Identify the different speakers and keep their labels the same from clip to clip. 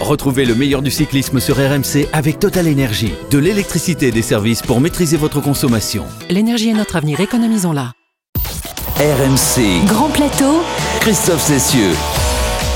Speaker 1: Retrouvez le meilleur du cyclisme sur RMC avec Total Énergie. De l'électricité et des services pour maîtriser votre consommation.
Speaker 2: L'énergie est notre avenir, économisons-la.
Speaker 1: RMC.
Speaker 3: Grand plateau.
Speaker 1: Christophe Cessieux.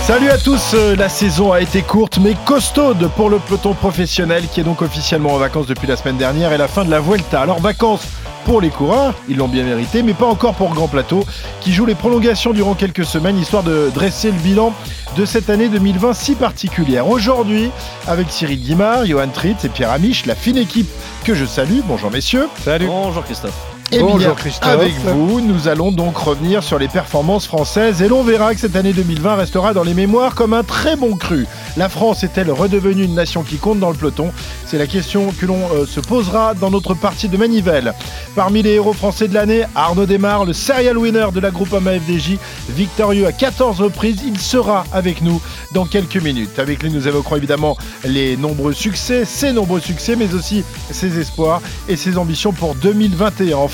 Speaker 4: Salut à tous, euh, la saison a été courte mais costaude pour le peloton professionnel qui est donc officiellement en vacances depuis la semaine dernière et la fin de la Vuelta. Alors vacances pour les coureurs, ils l'ont bien mérité, mais pas encore pour Grand Plateau, qui joue les prolongations durant quelques semaines, histoire de dresser le bilan de cette année 2020 si particulière. Aujourd'hui, avec Cyril Guimard, Johan Tritz et Pierre Amiche, la fine équipe que je salue. Bonjour messieurs.
Speaker 5: Salut.
Speaker 6: Bonjour Christophe.
Speaker 4: Et
Speaker 5: Bonjour
Speaker 4: bien,
Speaker 5: Christophe.
Speaker 4: avec vous, nous allons donc revenir sur les performances françaises et l'on verra que cette année 2020 restera dans les mémoires comme un très bon cru. La France est-elle redevenue une nation qui compte dans le peloton? C'est la question que l'on euh, se posera dans notre partie de Manivelle. Parmi les héros français de l'année, Arnaud Desmar, le serial winner de la Groupama FDJ, victorieux à 14 reprises, il sera avec nous dans quelques minutes. Avec lui, nous évoquerons évidemment les nombreux succès, ses nombreux succès, mais aussi ses espoirs et ses ambitions pour 2021. Enfin,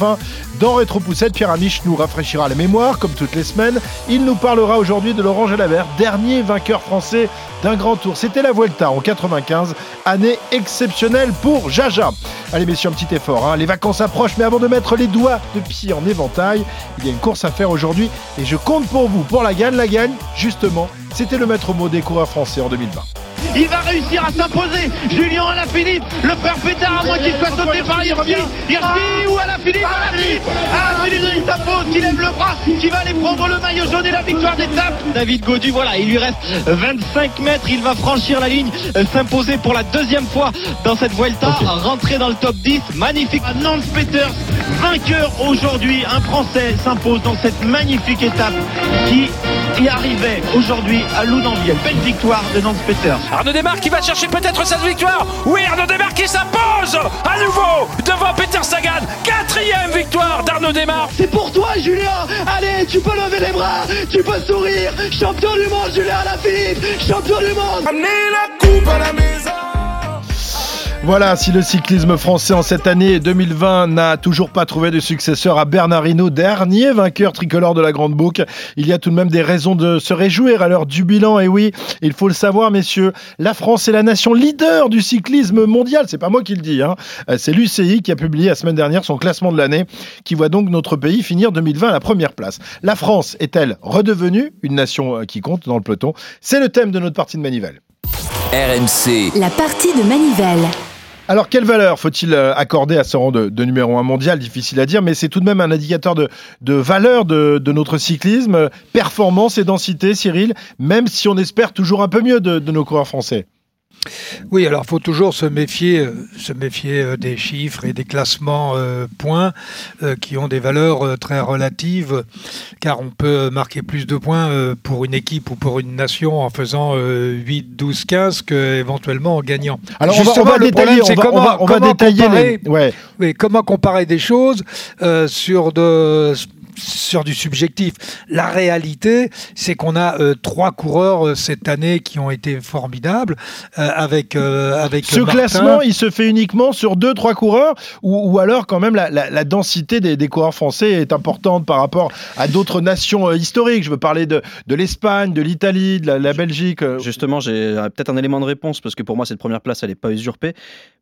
Speaker 4: dans Rétro Poussette, Pierre Amiche nous rafraîchira la mémoire, comme toutes les semaines. Il nous parlera aujourd'hui de Laurent Jalabert, dernier vainqueur français d'un grand tour. C'était la Vuelta en 95, année exceptionnelle pour Jaja. Allez messieurs, un petit effort, hein. les vacances approchent, mais avant de mettre les doigts de pied en éventail, il y a une course à faire aujourd'hui et je compte pour vous, pour la gagne, la gagne, justement, c'était le maître mot des coureurs français en 2020.
Speaker 7: Il va réussir à s'imposer. Julien Alaphilippe, le frère Pétard, à moins qu'il soit sauté par Hirschi. Hirschi ou Alaphilippe Alaphilippe Alaphilippe il s'impose, qui lève le bras, qui va aller prendre le maillot jaune et la victoire d'étape. David Godu, voilà, il lui reste 25 mètres. Il va franchir la ligne, euh, s'imposer pour la deuxième fois dans cette Vuelta, rentrer dans le top 10. Magnifique. Nance Peters, vainqueur aujourd'hui. Un Français s'impose dans cette magnifique étape qui y arrivait aujourd'hui à Loudunville. Belle victoire de Nance Peters.
Speaker 5: Arnaud Desmar qui va chercher peut-être cette victoire. Oui, Arnaud Desmar qui s'impose à nouveau devant Peter Sagan. Quatrième victoire d'Arnaud Desmar.
Speaker 7: C'est pour toi, Julien. Allez, tu peux lever les bras, tu peux sourire. Champion du monde, Julien Alaphilippe. Champion du monde.
Speaker 4: Voilà, si le cyclisme français en cette année 2020 n'a toujours pas trouvé de successeur à Bernard Hinault, dernier vainqueur tricolore de la Grande Boucle, il y a tout de même des raisons de se réjouir à l'heure du bilan. Et oui, il faut le savoir, messieurs, la France est la nation leader du cyclisme mondial. C'est pas moi qui le dis, hein. Euh, c'est l'UCI qui a publié la semaine dernière son classement de l'année, qui voit donc notre pays finir 2020 à la première place. La France est-elle redevenue une nation euh, qui compte dans le peloton? C'est le thème de notre partie de Manivelle.
Speaker 1: RMC.
Speaker 3: La partie de Manivelle.
Speaker 4: Alors, quelle valeur faut-il euh, accorder à ce rang de, numéro un mondial? Difficile à dire, mais c'est tout de même un indicateur de, de valeur de, de notre cyclisme, performance et densité, Cyril, même si on espère toujours un peu mieux de nos coureurs français.
Speaker 8: Oui, alors faut toujours se méfier, euh, se méfier euh, des chiffres et des classements euh, points euh, qui ont des valeurs euh, très relatives, car on peut marquer plus de points pour une équipe ou pour une nation en faisant euh, 8, 12, 15 qu'éventuellement en gagnant.
Speaker 4: Alors, on va, on
Speaker 8: Justement,
Speaker 4: va
Speaker 8: le
Speaker 4: détailler,
Speaker 8: problème,
Speaker 4: on va, on
Speaker 8: comment-
Speaker 4: va- on va
Speaker 8: comment
Speaker 4: détailler
Speaker 8: comparer-
Speaker 4: les... Ouais.
Speaker 8: oui, comment comparer des choses sur de sur du subjectif. La réalité, c'est qu'on a euh, trois coureurs euh, cette année qui ont été formidables euh, avec euh, avec
Speaker 4: Ce
Speaker 8: Martin.
Speaker 4: classement, il se fait uniquement sur deux, trois coureurs, ou, ou alors quand même la, la- la densité des, des coureurs français est importante par rapport à d'autres nations euh, historiques. Je veux parler de, de l'Espagne, de l'Italie, de la, la Belgique.
Speaker 6: Justement, j'ai peut-être un élément de réponse parce que pour moi, cette première place, elle n'est pas usurpée.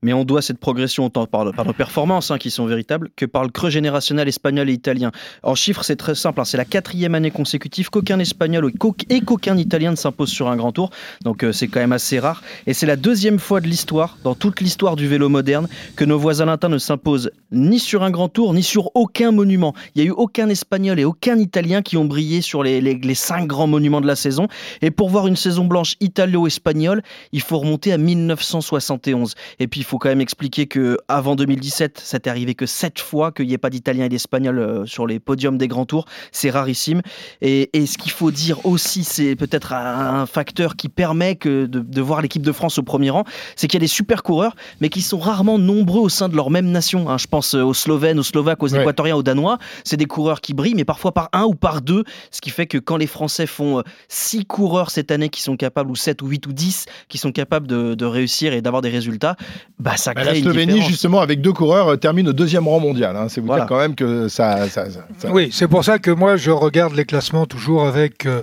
Speaker 6: Mais on doit cette progression autant par, par nos performances hein, qui sont véritables que par le creux générationnel espagnol et italien. En c'est très simple. hein, c'est la quatrième année consécutive qu'aucun espagnol et qu'au- et qu'aucun italien ne s'impose sur un grand tour. Donc euh, c'est quand même assez rare. Et c'est la deuxième fois de l'histoire, dans toute l'histoire du vélo moderne, que nos voisins latins ne s'imposent ni sur un grand tour, ni sur aucun monument. Il n'y a eu aucun espagnol et aucun italien qui ont brillé sur les, cinq grands monuments de la saison. Et pour voir une saison blanche italo-espagnole, il faut remonter à 1971. Et puis il faut quand même expliquer que avant 2017, ça t'est arrivé que sept fois qu'il n'y ait pas d'Italiens et d'Espagnols euh, sur les podiums des grands tours. C'est rarissime. Et, et ce qu'il faut dire aussi, c'est peut-être un, un facteur qui permet que de, de voir l'équipe de France au premier rang, c'est qu'il y a des super coureurs, mais qui sont rarement nombreux au sein de leur même nation. hein. Je pense aux Slovènes, aux Slovaques, aux
Speaker 4: Ouais.
Speaker 6: Équatoriens, aux Danois. C'est des coureurs qui brillent, mais parfois par un ou par deux. Ce qui fait que quand les Français font euh, six coureurs cette année qui sont capables, ou 7 ou 8 ou 10, qui sont capables de, de réussir et d'avoir des résultats, bah ça
Speaker 4: Bah,
Speaker 6: crée
Speaker 4: la
Speaker 6: une
Speaker 4: Slovénie,
Speaker 6: différence.
Speaker 4: justement, avec deux coureurs, euh, termine au deuxième rang mondial. hein. C'est vous
Speaker 6: Voilà.
Speaker 4: dire quand même que ça. ça- ça- ça-
Speaker 8: oui, c'est pour ça que moi je regarde les classements toujours avec, euh,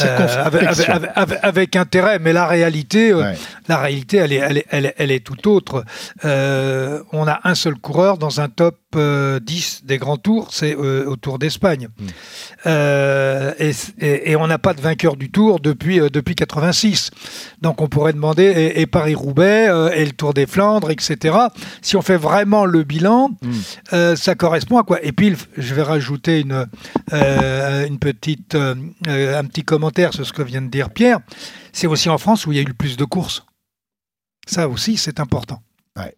Speaker 8: euh, avec, avec, avec, avec, intérêt. Mais la réalité, ouais. la réalité, elle est, elle est, elle est, elle est tout autre. Euh, on a un seul coureur dans un top 10 des grands tours, c'est au Tour d'Espagne. Mm. Et, et, et, on n'a pas de vainqueur du Tour depuis, depuis 86. Donc on pourrait demander, et, et Paris-Roubaix, et le Tour des Flandres, etc. Si on fait vraiment le bilan, mm. ça correspond à quoi? Et puis, je vais rajouter une, euh, une petite, euh, un petit commentaire sur ce que vient de dire Pierre. C'est aussi en France où il y a eu le plus de courses. Ça aussi, c'est important.
Speaker 4: Ouais.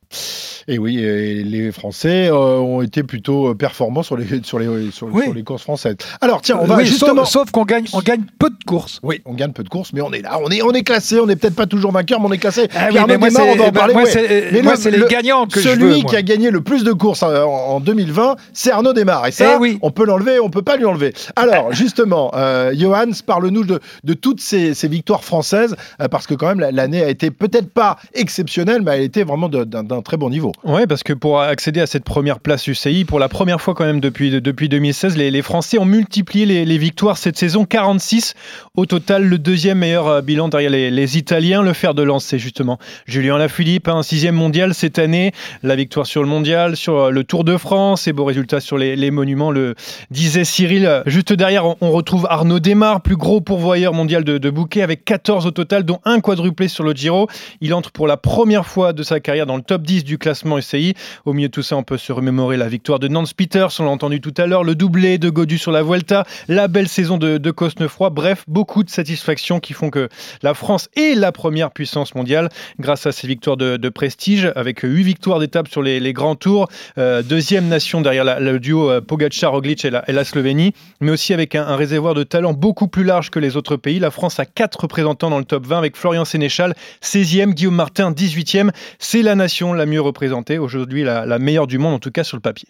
Speaker 4: Et oui, et les Français euh, ont été plutôt euh, performants sur les, sur les, sur,
Speaker 8: oui.
Speaker 4: sur les courses françaises. Alors tiens, on va
Speaker 8: oui,
Speaker 4: justement...
Speaker 8: Sauf, qu'on gagne, on gagne peu de courses.
Speaker 4: Oui, on gagne peu de courses, mais on est là, on est, on est classé, on n'est peut-être pas toujours vainqueur, mais on est classé.
Speaker 8: Ah oui, mais moi, c'est
Speaker 4: mais
Speaker 8: moi, le, les gagnants que
Speaker 4: celui
Speaker 8: je veux.
Speaker 4: Qui a gagné le plus de courses en, en 2020, c'est Arnaud Desmar. Et ça,
Speaker 8: eh oui.
Speaker 4: on peut l'enlever, on peut pas lui enlever. Alors justement, euh, Johan, parle-nous de, de, toutes ces, ces victoires françaises, euh, parce que quand même l'année a été peut-être pas exceptionnelle, mais elle a été vraiment d'un très bon niveau.
Speaker 9: Oui, parce que pour accéder à cette première place UCI, pour la première fois quand même depuis, depuis 2016, les, Français ont multiplié les, victoires cette saison, 46 au total, le deuxième meilleur bilan derrière les, Italiens. Le fer de lance, c'est justement Julien Lafilippe, un sixième mondial cette année, la victoire sur le mondial, sur le Tour de France et beaux résultats sur les, monuments, le disait Cyril. Juste derrière, on, on retrouve Arnaud Desmar, plus gros pourvoyeur mondial de, de bouquets, avec 14 au total, dont un quadruplé sur le Giro. Il entre pour la première fois de sa carrière dans le top 10 du classement UCI. Au milieu de tout ça, on peut se remémorer la victoire de Nance Peters, on l'a entendu tout à l'heure, le doublé de Godu sur la Vuelta, la belle saison de, de. Bref, beaucoup de satisfactions qui font que la France est la première puissance mondiale grâce à ses victoires de, prestige, avec 8 victoires d'étape sur les, grands tours, euh, deuxième nation derrière le duo euh, Pogacar-Roglic et la, Slovénie, mais aussi avec un, un, réservoir de talent beaucoup plus large que les autres pays. La France a 4 représentants dans le top 20 avec Florian Sénéchal, 16e, Guillaume Martin, 18e. C'est la nation la mieux représentée, aujourd'hui la, la meilleure du monde, en tout cas sur le papier.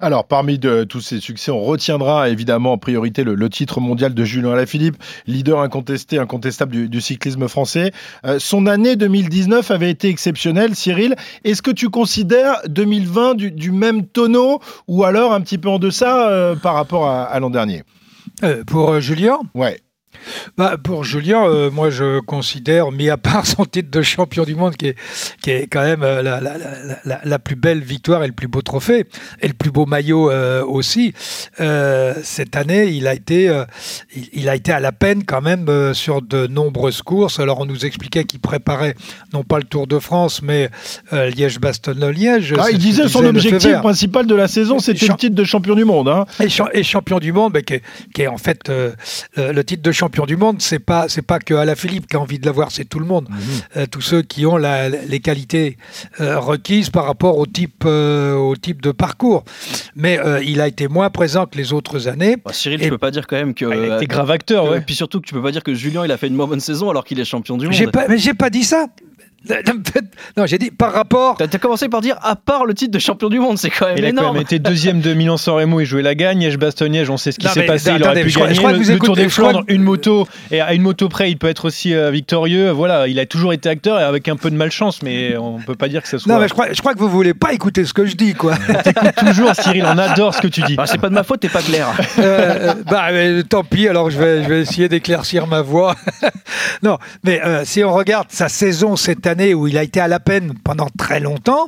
Speaker 4: Alors, parmi de, tous ces succès, on retiendra évidemment en priorité le, le titre mondial de Julien Alaphilippe, leader incontesté, incontestable du, du cyclisme français. Euh, son année 2019 avait été exceptionnelle. Cyril, est-ce que tu considères 2020 du, du, même tonneau ou alors un petit peu en deçà euh, par rapport à, à l'an dernier?
Speaker 8: Euh, Pour Julien?
Speaker 4: Ouais.
Speaker 8: Bah, pour Julien, euh, moi je considère, mis à part son titre de champion du monde, qui est, qui est quand même euh, la, la, la, la, plus belle victoire et le plus beau trophée, et le plus beau maillot euh, aussi, cette année, il a, été, il, il, a été à la peine quand même sur de nombreuses courses. Alors on nous expliquait qu'il préparait non pas le Tour de France, mais Liège-Bastogne-Liège.
Speaker 4: Ah, il disait son objectif principal de la saison, c'était le titre de champion du monde. Hein.
Speaker 8: Et, cha et, champion du monde, bah, qui, est, qui, est, en fait le titre de champion champion du monde, c'est pas c'est pas que Alaphilippe qui a envie de l'avoir, c'est tout le monde. Mmh. Euh, tous ceux qui ont la, les qualités euh, requises par rapport au type euh, au type de parcours. Mais euh, il a été moins présent que les autres années.
Speaker 6: Bah, Cyril, et... tu peux pas dire quand même que
Speaker 9: il a été grave acteur. Ouais.
Speaker 6: Et puis surtout que tu peux pas dire que Julien il a fait une moins bonne saison alors qu'il est champion du monde.
Speaker 8: J'ai pas, mais j'ai pas dit ça. Non, j'ai dit par rapport.
Speaker 6: T'as commencé par dire à part le titre de champion du monde, c'est quand même
Speaker 9: il
Speaker 6: énorme.
Speaker 9: Il a quand même été deuxième de Milan-San Remo, il jouait la gagne, Liège-Bastogne-Liège, on sait ce qui s'est passé, il aurait pu
Speaker 8: je
Speaker 9: gagner.
Speaker 8: Je crois
Speaker 9: le, Tour des Flandres,
Speaker 8: que...
Speaker 9: une moto, et à une moto près, il peut être aussi euh, victorieux. Voilà, il a toujours été acteur et avec un peu de malchance, mais on peut pas dire que ce soit.
Speaker 8: Non, mais je crois, je crois que vous voulez pas écouter ce que je dis, quoi.
Speaker 9: T'écoutes toujours, Cyril, on adore ce que tu dis.
Speaker 6: Bah, c'est pas de ma faute, t'es pas clair.
Speaker 8: euh, bah, mais, tant pis, alors je vais, je vais essayer d'éclaircir ma voix. non, mais euh, si on regarde sa saison cette année où il a été à la peine pendant très longtemps.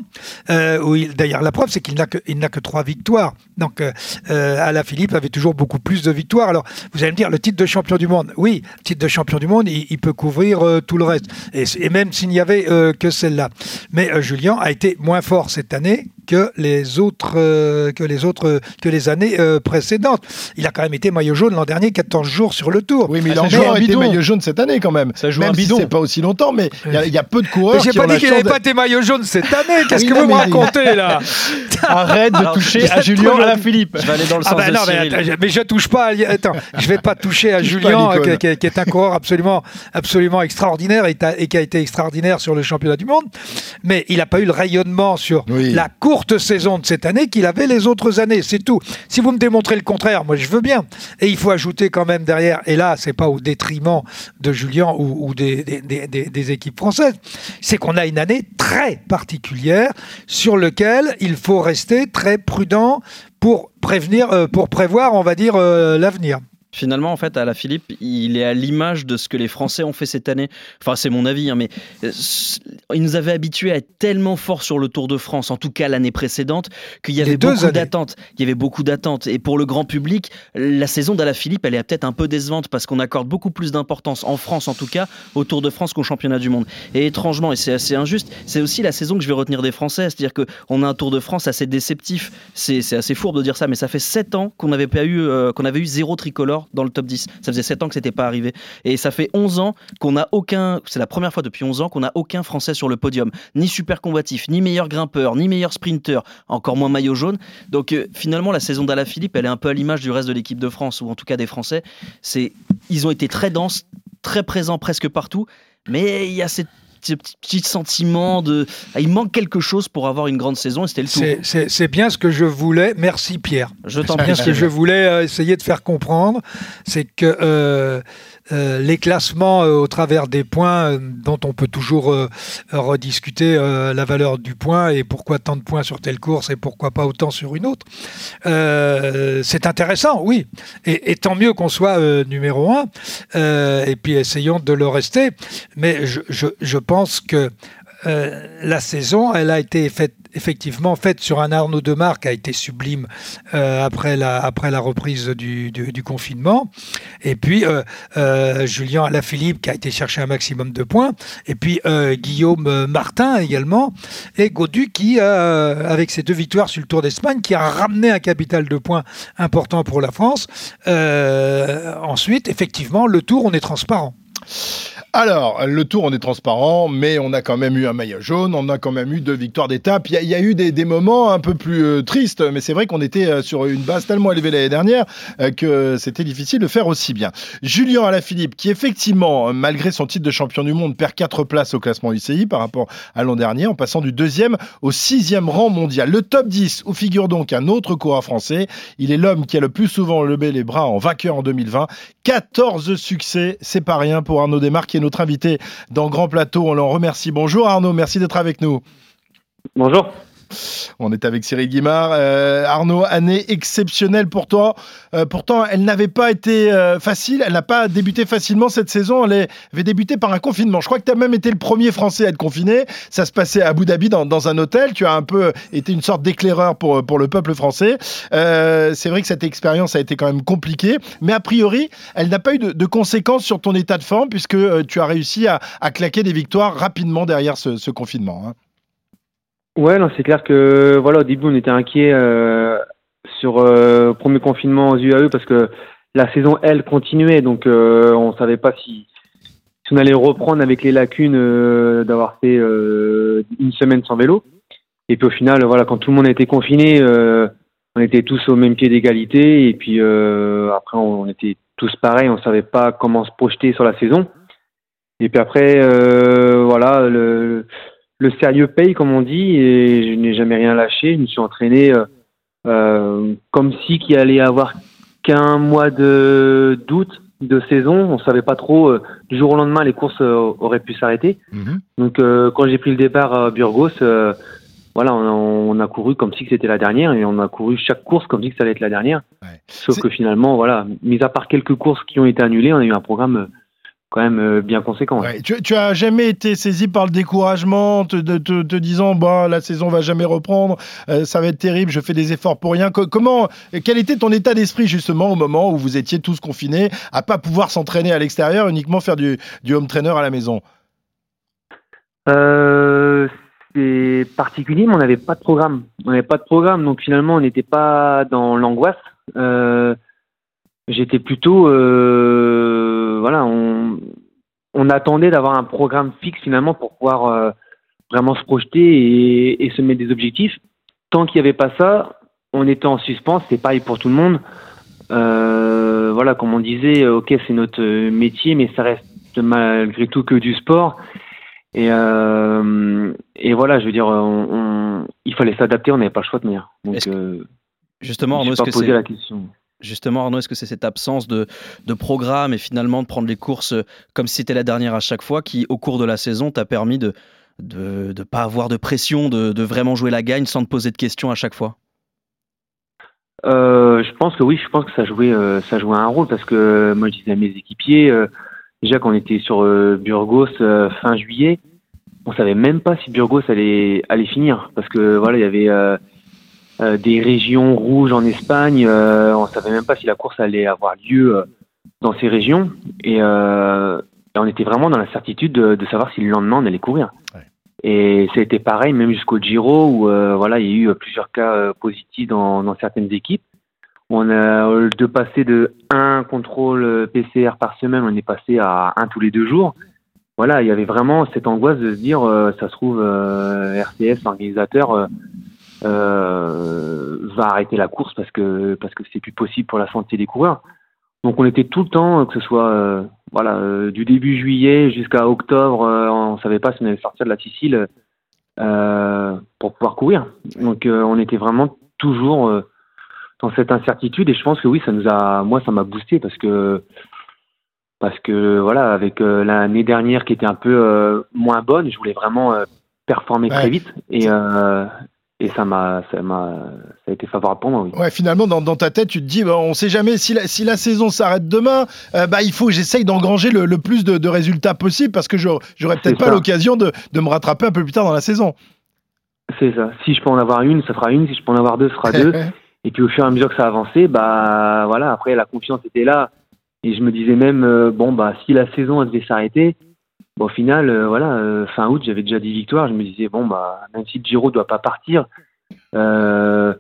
Speaker 8: Euh, D'ailleurs, la preuve, c'est qu'il n'a que, trois victoires. Donc, euh, Alaphilippe avait toujours beaucoup plus de victoires. Alors, vous allez me dire, le titre de champion du monde, oui, le titre de champion du monde, il, peut couvrir euh, tout le reste. Et, et même s'il n'y avait euh, que celle-là. Mais euh, Julien a été moins fort cette année que les autres, euh, que les autres, que les années euh, précédentes. Il a quand même été maillot jaune l'an dernier, 14 jours sur le tour.
Speaker 4: Oui, mais il a encore été maillot jaune cette année quand même.
Speaker 9: Ça joue
Speaker 4: même
Speaker 9: un bidon.
Speaker 4: Si c'est pas aussi longtemps, mais il y, y, a peu de coureurs.
Speaker 8: J'ai pas dit qu'il n'avait pas été maillot jaune cette année. Qu'est-ce oui, que vous me racontez là
Speaker 9: Arrête de Alors, toucher à Julien à la Philippe.
Speaker 6: Je vais aller dans le sens
Speaker 8: ah ben
Speaker 6: de
Speaker 8: non,
Speaker 6: Cyril.
Speaker 8: Mais, mais, je touche pas. À... Attends, je vais pas toucher à Julien, qui, qui, qui, est un coureur absolument, absolument extraordinaire et, et, qui a été extraordinaire sur le championnat du monde. Mais il n'a pas eu le rayonnement sur
Speaker 4: oui.
Speaker 8: la course courte saison de cette année qu'il avait les autres années. C'est tout. Si vous me démontrez le contraire, moi je veux bien. Et il faut ajouter quand même derrière, et là, c'est pas au détriment de Julien ou, des, équipes françaises, c'est qu'on a une année très particulière sur laquelle il faut rester très prudent pour prévenir, euh, pour prévoir, on va dire, euh, l'avenir.
Speaker 6: Finalement, en fait, à la Philippe, il est à l'image de ce que les Français ont fait cette année. Enfin, c'est mon avis, hein, mais euh, il nous avait habitués à être tellement forts sur le Tour de France, en tout cas l'année précédente, qu'il y avait beaucoup d'attentes. Il y avait beaucoup d'attentes. Et pour le grand public, la saison d'Ala Philippe, elle est peut-être un peu décevante parce qu'on accorde beaucoup plus d'importance, en France en tout cas, au Tour de France qu'au championnat du monde. Et étrangement, et c'est assez injuste, c'est aussi la saison que je vais retenir des Français. C'est-à-dire qu'on a un Tour de France assez déceptif. C'est assez fourbe de dire ça, mais ça fait 7 ans qu'on n'avait pas eu, euh, qu'on avait eu zéro tricolore dans le top 10. Ça faisait 7 ans que c'était pas arrivé. Et ça fait 11 ans qu'on n'a aucun, c'est la première fois depuis 11 ans qu'on n'a aucun Français sur le podium. Ni super combatif, ni meilleur grimpeur, ni meilleur sprinter, encore moins maillot jaune. Donc euh, finalement, la saison d'Ala Philippe, elle est un peu à l'image du reste de l'équipe de France, ou en tout cas des Français. Ils ont été très denses, très présents presque partout. Mais il y a cette petit sentiment de. Ah, il manque quelque chose pour avoir une grande saison et c'était le
Speaker 8: tout. C'est bien ce que je voulais. Merci Pierre.
Speaker 6: Je t'en
Speaker 8: prie. Ce que je voulais euh, essayer de faire comprendre, c'est que euh, euh, les classements euh, au travers des points euh, dont on peut toujours rediscuter la valeur du point et pourquoi tant de points sur telle course et pourquoi pas autant sur une autre. c'est intéressant, oui. Et, tant mieux qu'on soit numéro un. et puis essayons de le rester. Mais je, je pense que la saison, elle a été faite effectivement faite sur un Arnaud Demar qui a été sublime euh, après, la, après la reprise du, du, confinement. Et puis euh, euh, Julien Alaphilippe qui a été chercher un maximum de points. Et puis Guillaume Martin également. Et Godu qui, avec ses deux victoires sur le Tour d'Espagne, qui a ramené un capital de points important pour la France. ensuite, effectivement, le Tour, on est transparent.
Speaker 4: Alors, le tour, on est transparent, mais on a quand même eu un maillot jaune, on a quand même eu deux victoires d'étape. Il y, a eu des, moments un peu plus euh, tristes, mais c'est vrai qu'on était euh, sur une base tellement élevée l'année dernière euh, que c'était difficile de faire aussi bien. Julien Alaphilippe, qui effectivement, malgré son titre de champion du monde, perd quatre places au classement UCI par rapport à l'an dernier, en passant du deuxième au sixième rang mondial. Le top 10, où figure donc un autre coureur français. Il est l'homme qui a le plus souvent levé les bras en vainqueur en 2020. 14 succès, c'est pas rien pour Arnaud Desmarques notre invité dans Grand Plateau. On l'en remercie. Bonjour Arnaud, merci d'être avec nous.
Speaker 10: Bonjour.
Speaker 4: On est avec Cyril Guimard. Euh, Arnaud, année exceptionnelle pour toi. Euh, pourtant, elle n'avait pas été euh, facile. Elle n'a pas débuté facilement cette saison. Elle avait débuté par un confinement. Je crois que tu as même été le premier Français à être confiné. Ça se passait à Abu Dhabi dans, un hôtel. Tu as un peu été une sorte d'éclaireur pour, le peuple français. C'est vrai que cette expérience a été quand même compliquée. Mais a priori, elle n'a pas eu de, conséquences sur ton état de forme puisque tu as réussi à, claquer des victoires rapidement derrière ce, confinement. Hein.
Speaker 10: Ouais, non, c'est clair que voilà, au début on était inquiet euh, sur euh, premier confinement aux UAE parce que la saison elle continuait, donc euh, on savait pas si, si, on allait reprendre avec les lacunes euh, d'avoir fait euh, une semaine sans vélo. Et puis au final, voilà, quand tout le monde a été confiné, on était tous au même pied d'égalité et puis après on, on, était tous pareils, on savait pas comment se projeter sur la saison. Et puis après, voilà, le le sérieux paye, comme on dit, et je n'ai jamais rien lâché. Je me suis entraîné euh, euh comme si qu'il allait avoir qu'un mois de doute de saison. On savait pas trop. Euh, du jour au lendemain, les courses auraient pu s'arrêter. Mhm. Donc, quand j'ai pris le départ à Burgos, voilà, on, a couru comme si c'était la dernière, et on a couru chaque course comme si ça allait être la dernière. Sauf que finalement, voilà, mis à part quelques courses qui ont été annulées, on a eu un programme quand même euh, bien conséquent.
Speaker 4: Tu, tu, as jamais été saisi par le découragement, te, te, disant bah la saison va jamais reprendre, euh, ça va être terrible, je fais des efforts pour rien. comment, quel était ton état d'esprit justement au moment où vous étiez tous confinés, à pas pouvoir s'entraîner à l'extérieur, uniquement faire du, du, home trainer à la maison?
Speaker 10: Euh, C'est particulier, mais on n'avait pas de programme. On n'avait pas de programme, donc finalement on n'était pas dans l'angoisse. J'étais plutôt voilà, on, on attendait d'avoir un programme fixe finalement pour pouvoir euh, vraiment se projeter et, se mettre des objectifs. Tant qu'il n'y avait pas ça, on était en suspens. C'est pareil pour tout le monde. Euh, voilà, comme on disait, ok, c'est notre métier, mais ça reste malgré tout que du sport. Et, euh, et voilà, je veux dire, on, on- il fallait s'adapter, on n'avait pas le choix de manière. Donc, euh,
Speaker 6: Justement,
Speaker 10: je me suis pas posé la question.
Speaker 6: Justement, Arnaud, est-ce que c'est cette absence de, de programme et finalement de prendre les courses euh, comme si c'était la dernière à chaque fois qui, au cours de la saison, t'a permis de de ne pas avoir de pression, de, de vraiment jouer la gagne sans te poser de questions à chaque fois?
Speaker 10: Euh, je pense que oui, je pense que ça jouait, euh, ça jouait un rôle parce que moi je disais à mes équipiers, déjà quand on était sur Burgos fin juillet, on savait même pas si Burgos allait, allait finir parce que voilà, il y avait euh, des régions rouges en Espagne, euh, on savait même pas si la course allait avoir lieu euh, dans ces régions et, et on était vraiment dans l'incertitude de, de savoir si le lendemain on allait courir. Et ça a été pareil même jusqu'au Giro où voilà il y a eu plusieurs cas positifs dans, dans certaines équipes. On a de passer de un contrôle PCR par semaine, on est passé à un tous les deux jours. Voilà, il y avait vraiment cette angoisse de se dire, euh, ça se trouve, euh, RCS, l'organisateur, euh, va arrêter la course parce que parce que c'est plus possible pour la santé des coureurs. Donc on était tout le temps, que ce soit euh, voilà euh, du début juillet jusqu'à octobre, euh, on savait pas si on allait sortir de la Sicile euh, pour pouvoir courir. Donc euh, on était vraiment toujours euh, dans cette incertitude et je pense que oui, ça nous a, moi ça m'a boosté parce que parce que voilà avec euh, l'année dernière qui était un peu euh, moins bonne, je voulais vraiment euh, performer
Speaker 4: Ouais.
Speaker 10: très vite et euh, et ça m'a ça m'a ça a été favorable pour moi oui.
Speaker 4: Ouais, finalement, dans, dans ta tête, tu te dis, bah, on sait jamais si la, si la saison s'arrête demain, euh, bah, il faut que j'essaye d'engranger le, le plus de, de résultats possible parce que j'aurais j'aurais peut-être pas
Speaker 10: ça.
Speaker 4: l'occasion de, de me rattraper un peu plus tard dans la saison.
Speaker 10: C'est ça. Si je peux en avoir une, ça fera une. Si je peux en avoir deux, ce sera deux. Et puis au fur et à mesure que ça avançait, bah voilà, après la confiance était là. Et je me disais même, euh, bon bah si la saison elle devait s'arrêter, au final, euh, voilà, euh, fin août j'avais déjà 10 victoires. Je me disais bon bah même si le Giro doit pas partir, euh,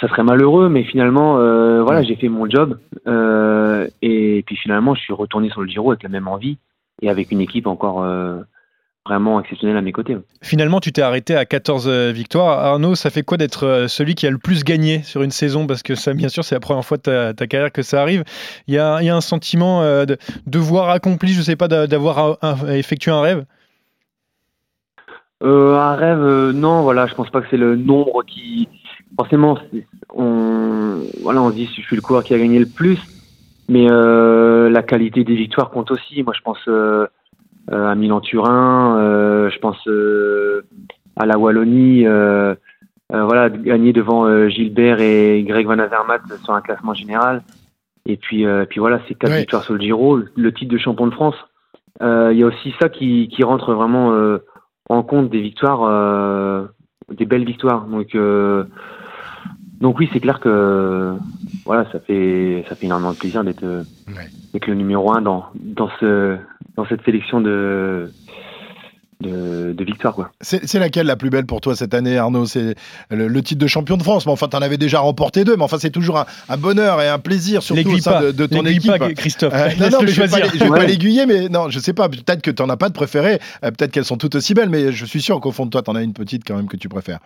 Speaker 10: ça serait malheureux, mais finalement voilà j'ai fait mon job. Et puis finalement je suis retourné sur le Giro avec la même envie et avec une équipe encore vraiment exceptionnelle à mes côtés.
Speaker 9: Finalement, tu t'es arrêté à 14 euh, victoires. Arnaud, ça fait quoi d'être euh, celui qui a le plus gagné sur une saison? Parce que ça, bien sûr, c'est la première fois de ta, ta carrière que ça arrive. Il y a, il y a un sentiment euh, de devoir accompli, je sais pas, d'a- d'avoir effectué un rêve?
Speaker 10: Euh, un rêve, euh, non, voilà, je pense pas que c'est le nombre qui. Forcément, on, voilà, on se dit je suis le coureur qui a gagné le plus, mais euh, la qualité des victoires compte aussi. Moi, je pense à Milan-Turin, euh, je pense euh, à la Wallonie, euh, euh, voilà, gagner devant euh, Gilbert et Greg Van Avermaet sur un classement général. Et puis, euh, puis voilà, c'est quatre
Speaker 4: Ouais.
Speaker 10: victoires sur le Giro, le- titre de champion de France. Euh, Il y a aussi ça qui, qui rentre vraiment euh, en compte des victoires, euh, des belles victoires. Donc, euh, donc oui, c'est clair que voilà, ça fait ça fait énormément de plaisir d'être euh,
Speaker 4: Ouais.
Speaker 10: le numéro un dans dans ce dans cette sélection de de, de victoires quoi.
Speaker 4: C'est c'est laquelle la plus belle pour toi cette année, Arnaud? C'est le, le titre de champion de France. Mais enfin, tu en avais déjà remporté deux. Mais enfin, c'est toujours un, un bonheur et un plaisir, surtout au sein de, de ton équipe.
Speaker 9: pas, Christophe.
Speaker 4: Euh, non, non, mais je vais pas, je vais pas l'aiguiller, mais non, je sais pas. Peut-être que tu n'en as pas de préférée. euh, peut-être qu'elles sont toutes aussi belles, mais je suis sûr qu'au fond de toi, tu en as une petite quand même que tu préfères.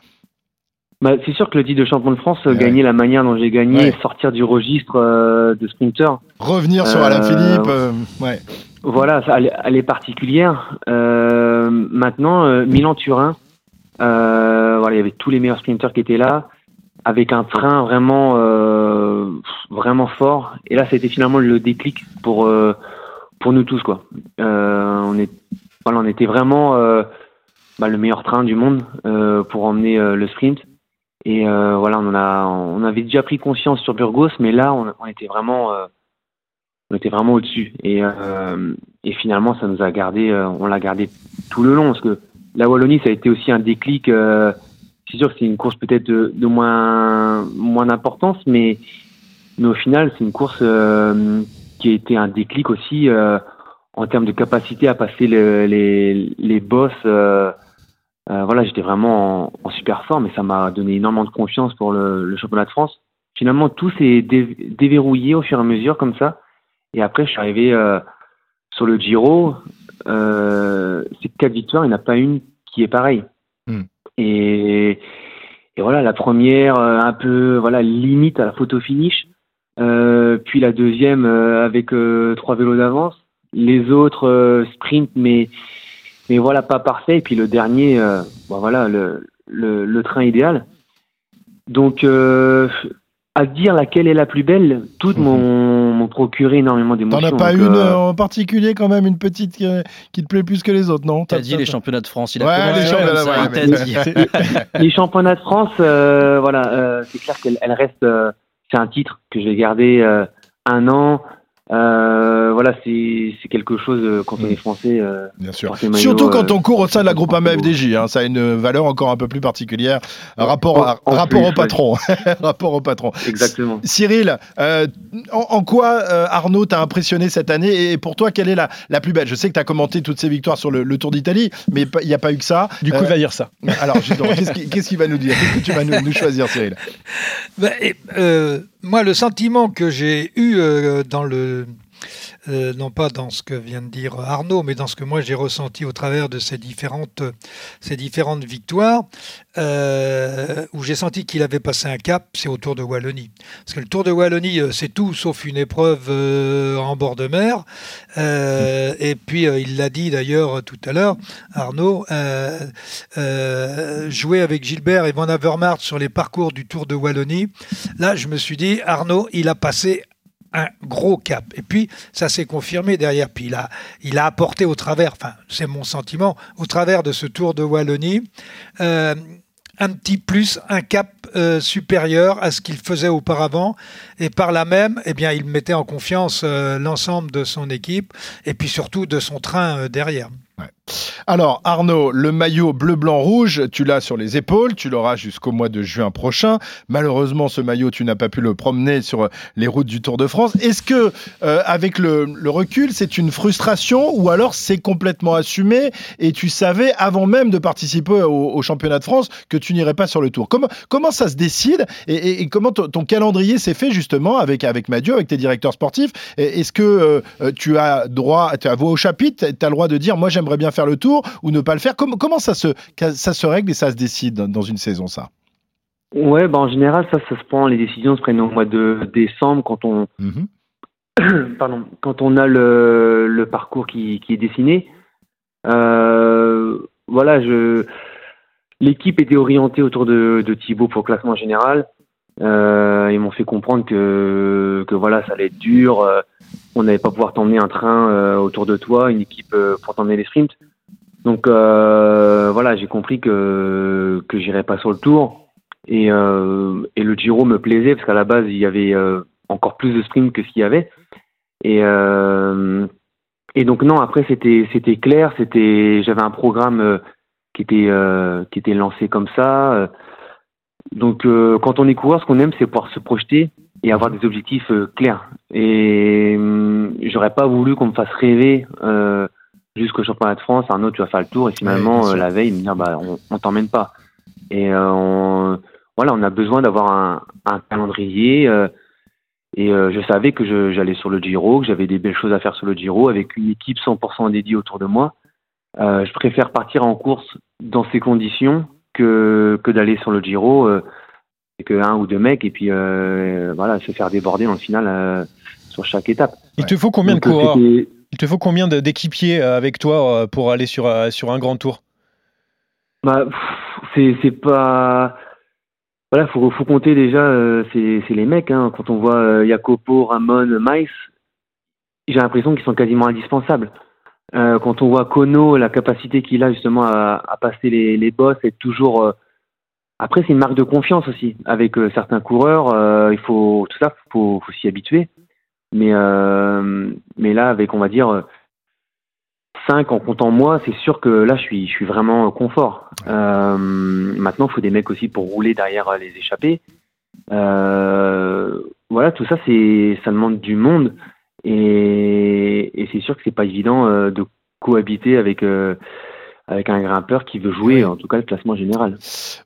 Speaker 10: Bah, c'est sûr que le titre de champion de France, euh,
Speaker 4: Ouais.
Speaker 10: gagner la manière dont j'ai gagné,
Speaker 4: Ouais.
Speaker 10: sortir du registre euh, de sprinter,
Speaker 4: Revenir sur
Speaker 10: Euh,
Speaker 4: Alain Philippe, euh, ouais.
Speaker 10: Voilà, elle, est- particulière. Euh, maintenant, euh, Milan-Turin, euh, voilà, il y avait tous les meilleurs sprinters qui étaient là, avec un train vraiment, vraiment fort. Et là, c'était finalement le déclic pour pour nous tous, quoi. On est, voilà, on était vraiment bah, le meilleur train du monde pour emmener le sprint. Et voilà, on a, on avait déjà pris conscience sur Burgos, mais là, on, était vraiment on était vraiment au-dessus. Et, euh, et finalement, ça nous a gardé, euh, on l'a gardé tout le long, parce que la Wallonie, ça a été aussi un déclic. euh, c'est sûr que c'est une course peut-être de, moins, moins d'importance, mais, mais au final, c'est une course euh, qui a été un déclic aussi euh, en termes de capacité à passer le- les, les bosses. euh, voilà, j'étais vraiment en, super forme et ça m'a donné énormément de confiance pour le, le championnat de France. Finalement, tout s'est dé- déverrouillé au fur et à mesure comme ça. Et après, je suis arrivé euh, sur le Giro. Euh, ces quatre victoires, il n'y en a pas une qui est pareille.
Speaker 4: Hmm.
Speaker 10: Et, et voilà, la première, euh, un peu voilà limite à la photo finish. Euh, puis la deuxième avec trois vélos d'avance. Les autres sprint, mais mais voilà, pas parfait. Et puis le dernier, bon, voilà, le, le, le train idéal. Donc, à dire laquelle est la plus belle, toutes m'ont m'ont procuré énormément d'émotions.
Speaker 4: T'en as pas une
Speaker 10: euh,
Speaker 4: euh, en particulier quand même, une petite qui, qui te plaît plus que les autres, non
Speaker 6: T'as dit les championnats de France. Il a
Speaker 4: Ouais, les championnats,
Speaker 6: ça,
Speaker 4: ouais, mais-
Speaker 6: dit.
Speaker 10: les championnats de France, euh, voilà, euh, c'est clair qu'elle elle reste. euh, c'est un titre que je vais garder euh, un an. Euh, voilà, c'est c'est quelque chose euh, quand on est français. euh,
Speaker 4: Bien sûr.
Speaker 10: maillot,
Speaker 4: Surtout quand on court au sein de la groupe FDJ, hein, ça a une valeur encore un peu plus particulière. Rapport, à-
Speaker 10: en plus,
Speaker 4: rapport au
Speaker 10: ouais.
Speaker 4: patron. rapport au patron.
Speaker 10: Exactement.
Speaker 4: Cyril, euh, en, en quoi euh, Arnaud t'a impressionné cette année et pour toi, quelle est la, la plus belle? Je sais que tu as commenté toutes ces victoires sur le, le Tour d'Italie, mais il n'y a pas eu que ça.
Speaker 9: Du coup,
Speaker 4: Euh,
Speaker 9: il va dire ça.
Speaker 4: Alors, justement, qu'est-ce qu'il qu'est-ce qu'il va nous dire? Qu'est-ce que tu vas nous, nous choisir, Cyril?
Speaker 8: Et, euh, moi, le sentiment que j'ai eu euh, dans le. Euh, non pas dans ce que vient de dire Arnaud, mais dans ce que moi j'ai ressenti au travers de ces différentes, ces différentes victoires, euh, où j'ai senti qu'il avait passé un cap, c'est au Tour de Wallonie. Parce que le Tour de Wallonie, euh, c'est tout sauf une épreuve en bord de mer. Et puis, il l'a dit d'ailleurs tout à l'heure, Arnaud, jouer avec Gilbert et Van Avermaet sur les parcours du Tour de Wallonie, là, je me suis dit, Arnaud, il a passé un gros cap. Et puis, ça s'est confirmé derrière. Puis, il a, il a apporté au travers, enfin, c'est mon sentiment, au travers de ce Tour de Wallonie, euh, un petit plus, un cap euh, supérieur à ce qu'il faisait auparavant. Et par là même, eh bien, il mettait en confiance euh, l'ensemble de son équipe et puis surtout de son train derrière.
Speaker 4: Alors, Arnaud, le maillot bleu-blanc-rouge, tu l'as sur les épaules, tu l'auras jusqu'au mois de juin prochain. Malheureusement, ce maillot, tu n'as pas pu le promener sur les routes du Tour de France. Est-ce que, euh, avec le, recul, c'est une frustration ou alors c'est complètement assumé et tu savais, avant même de participer au, championnat de France, que tu n'irais pas sur le Tour? Comment, ça se décide et, comment ton, calendrier s'est fait justement avec, avec Mathieu, avec tes directeurs sportifs? Est-ce que euh, euh, tu as droit, tu as voix au chapitre, tu as le droit de dire, moi j'aimerais bien faire le Tour ou ne pas le faire comment, comment ça, se, ça se règle et ça se décide dans- une saison, ça?
Speaker 10: Ouais, bah en général, ça, ça se prend. Les décisions se prennent au mois de décembre quand on, pardon, quand on a le, le parcours qui, qui est dessiné. Euh, voilà, je, l'équipe était orientée autour de, de Thibaut pour le classement général. Euh, ils m'ont fait comprendre que, que voilà, ça allait être dur. euh, on n'allait pas pouvoir t'emmener un train euh, autour de toi, une équipe euh, pour t'emmener les sprints. Donc euh, voilà, j'ai compris que que j'irais pas sur le tour. Et, euh, et le Giro me plaisait parce qu'à la base il y avait encore plus de sprints que ce qu'il y avait. Et et donc non, après c'était c'était clair, c'était j'avais un programme qui était qui était lancé comme ça. Euh. Donc euh, quand on est coureur, ce qu'on aime c'est pouvoir se projeter et avoir des objectifs euh, clairs. Et hum, j'aurais pas voulu qu'on me fasse rêver euh, jusqu'au championnat de France. Arnaud, tu vas faire le tour et finalement euh, la veille me dire bah on, on t'emmène pas. Et euh, on, voilà, on a besoin d'avoir un, un calendrier. euh, et euh, je savais que j'allais sur le Giro, que j'avais des belles choses à faire sur le Giro avec une équipe 100% dédiée autour de moi. Euh, je préfère partir en course dans ces conditions que, que d'aller sur le Giro euh, avec un ou deux mecs et puis euh, voilà se faire déborder dans le final euh, sur chaque étape.
Speaker 9: Il te faut combien de
Speaker 10: Donc,
Speaker 9: coureurs Il te faut combien d'équipiers avec toi pour aller sur, sur un grand tour?
Speaker 10: Bah, c'est c'est pas. Voilà, faut faut compter déjà. euh, c'est c'est les mecs. Hein. Quand on voit euh, Jacopo, Ramon, Maïs, j'ai l'impression qu'ils sont quasiment indispensables. Euh, quand on voit Kono, la capacité qu'il a justement à, à passer les, les bosses, toujours. euh, Après, c'est une marque de confiance aussi avec euh, certains coureurs. il faut tout ça, faut, faut s'y habituer. Mais mais là, avec on va dire. euh, 5 en comptant moi, c'est sûr que là, je suis, je suis vraiment confort. Maintenant, il faut des mecs aussi pour rouler derrière les échappées. Voilà, tout ça, c'est, ça demande du monde. Et, et c'est sûr que c'est pas évident euh, de cohabiter avec, euh, avec un grimpeur qui veut jouer, en tout cas le classement général.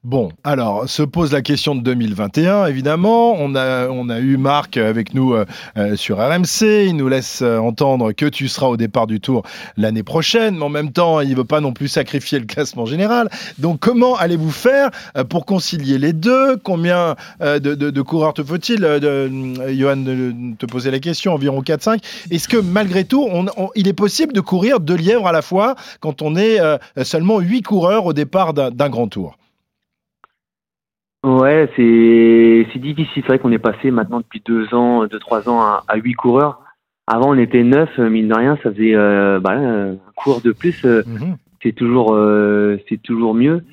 Speaker 4: Bon, alors se pose la question de 2021, évidemment. On a, on a eu Marc avec nous euh, euh, sur RMC. Il nous laisse euh, entendre que tu seras au départ du tour l'année prochaine, mais en même temps, il ne veut pas non plus sacrifier le classement général. Donc, comment allez-vous faire pour concilier les deux? Combien de, de, coureurs te faut-il Johan te posait la question, environ 4-5. Est-ce que malgré tout, on, il est possible de courir deux lièvres à la fois quand on est euh, seulement 8 coureurs au départ d'un grand tour.
Speaker 10: Ouais, c'est difficile. C'est vrai qu'on est passé maintenant depuis 2 ans, 2-3 ans à, 8 coureurs. Avant, on était 9, mine de rien, ça faisait euh, bah, un cours de plus. Euh, mhm. C'est toujours, c'est toujours mieux.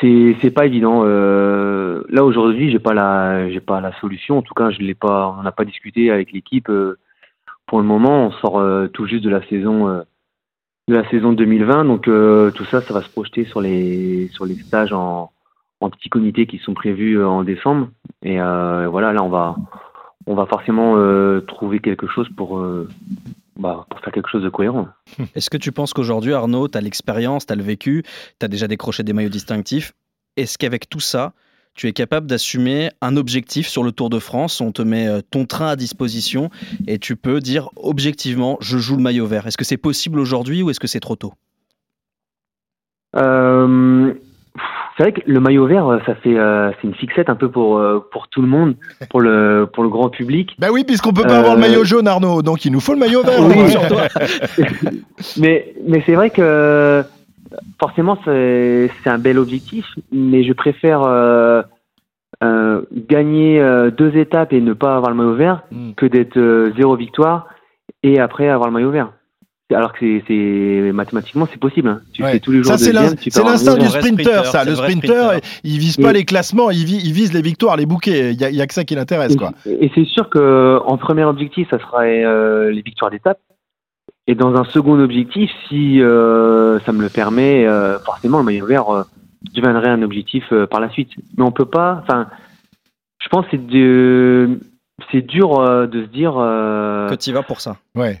Speaker 10: c'est pas évident. là aujourd'hui, j'ai pas la, j'ai pas la solution. En tout cas, je l'ai pas. On n'a pas discuté avec l'équipe. pour le moment, on sort tout juste de la saison de la saison 2020. Donc euh, tout ça, ça va se projeter sur les sur les stages en, en petits comités qui sont prévus euh, en décembre. Et euh, voilà, là on va on va forcément trouver quelque chose pour bah, pour faire quelque chose de cohérent.
Speaker 6: Est-ce que tu penses qu'aujourd'hui, Arnaud, tu as l'expérience, tu as le vécu, tu as déjà décroché des maillots distinctifs? Est-ce qu'avec tout ça, tu es capable d'assumer un objectif sur le Tour de France. On te met euh, ton train à disposition et tu peux dire objectivement, je joue le maillot vert. Est-ce que c'est possible aujourd'hui ou est-ce que c'est trop tôt?
Speaker 10: Euh, C'est vrai que le maillot vert, ça fait euh, c'est une fixette un peu pour pour tout le monde, pour le pour le grand public.
Speaker 4: Bah oui, puisqu'on peut pas avoir le maillot jaune, Arnaud, donc il nous faut le maillot vert.
Speaker 10: mais mais c'est vrai que forcément, c'est un bel objectif, mais je préfère euh, euh, gagner euh, deux étapes et ne pas avoir le maillot vert hmm. que d'être zéro victoire et après avoir le maillot vert. Alors que c'est mathématiquement c'est possible. Hein. Tu fais tous les jours. Ça
Speaker 4: c'est l'instinct du sprinter. Ça, le sprinter, il vise pas les classements, il vise, les victoires, les bouquets. Il y a, que ça qui l'intéresse, quoi.
Speaker 10: Et, c'est sûr que en premier objectif, ça sera les victoires d'étape. Et dans un second objectif, si euh, ça me le permet, euh, forcément, le maillot vert euh, deviendrait un objectif euh, par la suite. Mais on peut pas. Enfin, je pense que c'est de, c'est dur de se dire
Speaker 6: que tu vas pour ça.
Speaker 4: Ouais.